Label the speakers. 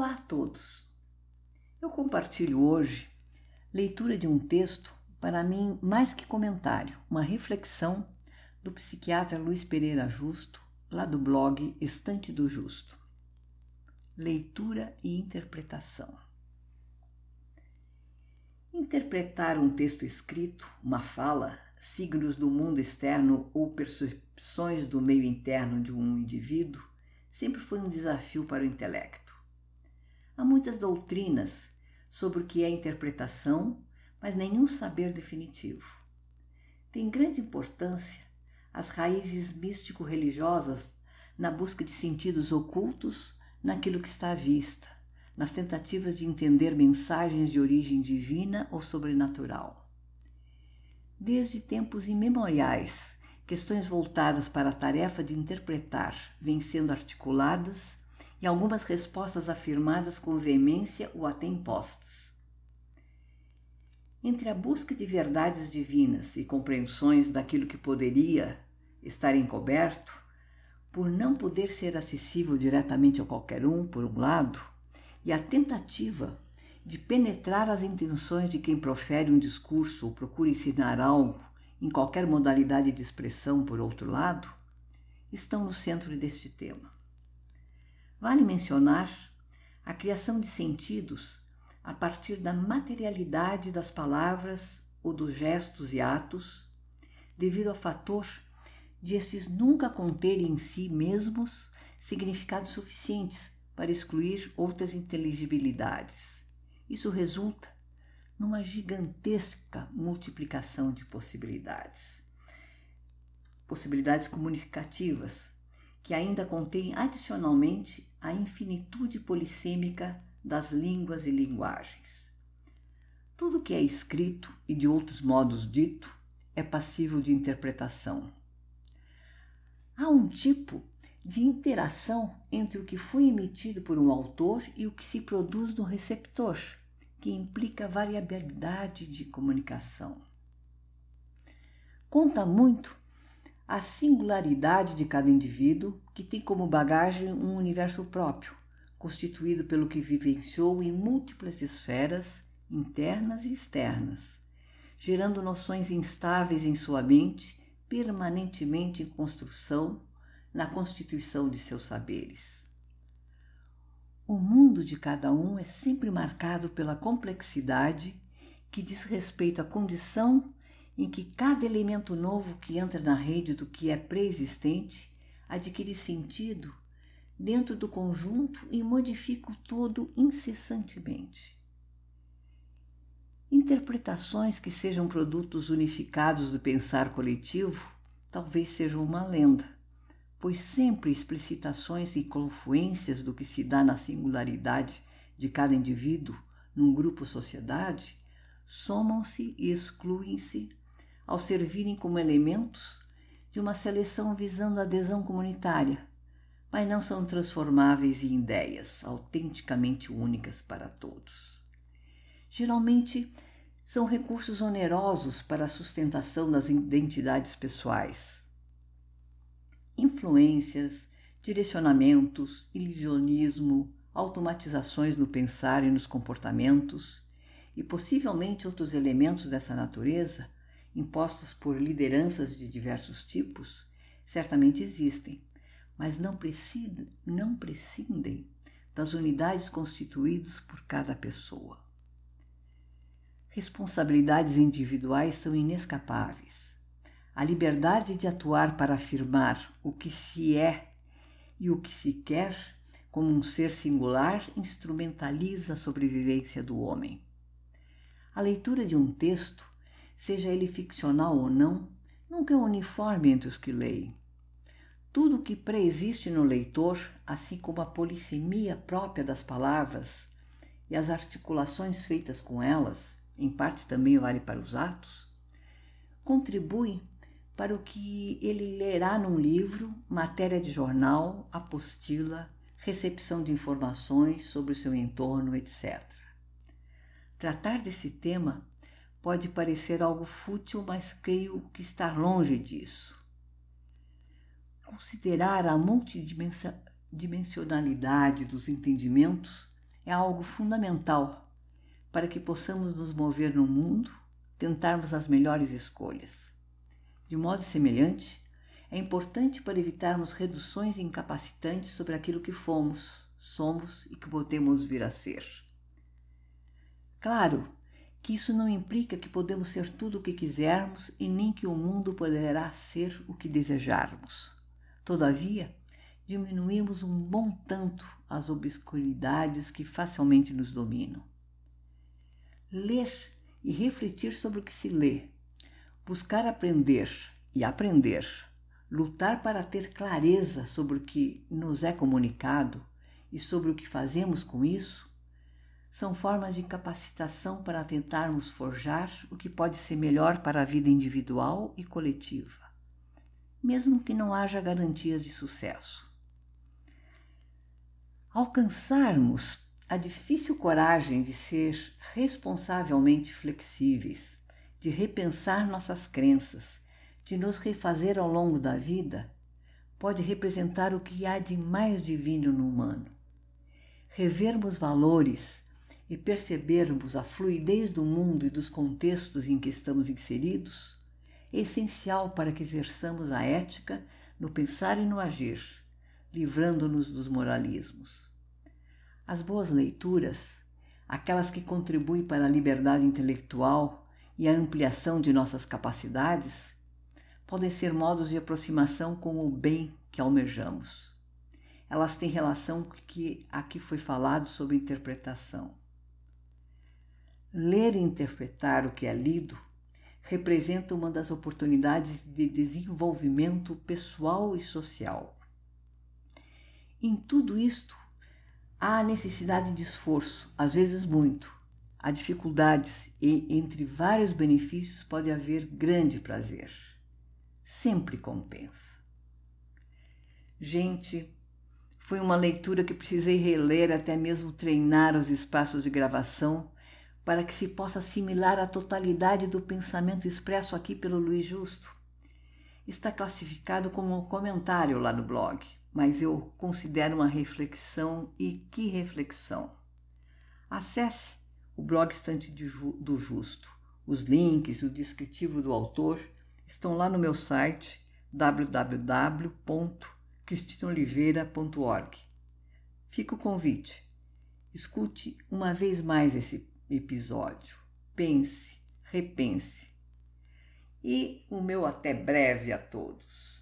Speaker 1: Olá a todos! Eu compartilho hoje leitura de um texto, para mim mais que comentário, uma reflexão do psiquiatra Luiz Pereira Justo, lá do blog Estante do Justo. Leitura e interpretação. Interpretar um texto escrito, uma fala, signos do mundo externo ou percepções do meio interno de um indivíduo sempre foi um desafio para o intelecto. Há muitas doutrinas sobre o que é interpretação, mas nenhum saber definitivo. Tem grande importância as raízes místico-religiosas na busca de sentidos ocultos naquilo que está à vista, nas tentativas de entender mensagens de origem divina ou sobrenatural. Desde tempos imemoriais, questões voltadas para a tarefa de interpretar vêm sendo articuladas e algumas respostas afirmadas com veemência ou até impostas. Entre a busca de verdades divinas e compreensões daquilo que poderia estar encoberto, por não poder ser acessível diretamente a qualquer um, por um lado, e a tentativa de penetrar as intenções de quem profere um discurso ou procura ensinar algo em qualquer modalidade de expressão, por outro lado, estão no centro deste tema. Vale mencionar a criação de sentidos a partir da materialidade das palavras ou dos gestos e atos, devido ao fator de estes nunca conterem em si mesmos significados suficientes para excluir outras inteligibilidades. Isso resulta numa gigantesca multiplicação de possibilidades. Possibilidades comunicativas, que ainda contém adicionalmente a infinitude polissêmica das línguas e linguagens. Tudo que é escrito e de outros modos dito é passível de interpretação. Há um tipo de interação entre o que foi emitido por um autor e o que se produz no receptor, que implica variabilidade de comunicação. Conta muito a singularidade de cada indivíduo, que tem como bagagem um universo próprio, constituído pelo que vivenciou em múltiplas esferas internas e externas, gerando noções instáveis em sua mente, permanentemente em construção na constituição de seus saberes. O mundo de cada um é sempre marcado pela complexidade que diz respeito à condição em que cada elemento novo que entra na rede do que é pré-existente adquire sentido dentro do conjunto e modifica o todo incessantemente. Interpretações que sejam produtos unificados do pensar coletivo talvez sejam uma lenda, pois sempre explicitações e confluências do que se dá na singularidade de cada indivíduo num grupo sociedade somam-se e excluem-se ao servirem como elementos de uma seleção visando a adesão comunitária, mas não são transformáveis em ideias autenticamente únicas para todos. Geralmente, são recursos onerosos para a sustentação das identidades pessoais. Influências, direcionamentos, ilusionismo, automatizações no pensar e nos comportamentos, e possivelmente outros elementos dessa natureza impostos por lideranças de diversos tipos, certamente existem, mas não, prescindem, não prescindem das unidades constituídas por cada pessoa. Responsabilidades individuais são inescapáveis. A liberdade de atuar para afirmar o que se é e o que se quer como um ser singular instrumentaliza a sobrevivência do homem. A leitura de um texto seja ele ficcional ou não, nunca é uniforme entre os que leem. Tudo o que preexiste no leitor, assim como a polissemia própria das palavras e as articulações feitas com elas, em parte também vale para os atos, contribui para o que ele lerá num livro, matéria de jornal, apostila, recepção de informações sobre o seu entorno, etc. Tratar desse tema pode parecer algo fútil, mas creio que está longe disso. Considerar a multidimensionalidade dos entendimentos é algo fundamental para que possamos nos mover no mundo, tentarmos as melhores escolhas. De modo semelhante, é importante para evitarmos reduções incapacitantes sobre aquilo que fomos, somos e que podemos vir a ser. Claro que isso não implica que podemos ser tudo o que quisermos e nem que o mundo poderá ser o que desejarmos. Todavia, diminuímos um bom tanto as obscuridades que facilmente nos dominam. Ler e refletir sobre o que se lê, buscar aprender e aprender lutar para ter clareza sobre o que nos é comunicado e sobre o que fazemos com isso, são formas de capacitação para tentarmos forjar o que pode ser melhor para a vida individual e coletiva, mesmo que não haja garantias de sucesso. Alcançarmos a difícil coragem de ser responsavelmente flexíveis, de repensar nossas crenças de nos refazer ao longo da vida pode representar o que há de mais divino no humano. Revermos valores e percebermos a fluidez do mundo e dos contextos em que estamos inseridos é essencial para que exerçamos a ética no pensar e no agir, livrando-nos dos moralismos. As boas leituras, aquelas que contribuem para a liberdade intelectual e a ampliação de nossas capacidades, podem ser modos de aproximação com o bem que almejamos. Elas têm relação com o que aqui foi falado sobre interpretação. Ler e interpretar o que é lido representa uma das oportunidades de desenvolvimento pessoal e social. Em tudo isto, há necessidade de esforço, às vezes muito. Há dificuldades e, entre vários benefícios, pode haver grande prazer sempre compensa. Gente, foi uma leitura que precisei reler, até mesmo treinar os espaços de gravação, para que se possa assimilar a totalidade do pensamento expresso aqui pelo Luiz Justo. Está classificado como um comentário lá no blog, mas eu considero uma reflexão e que reflexão! Acesse o blog Estante do Justo. Os links, o descritivo do autor estão lá no meu site www.cristinoliveira.org. Fica o convite. Escute uma vez mais esse episódio. Pense, repense. E o meu até breve a todos.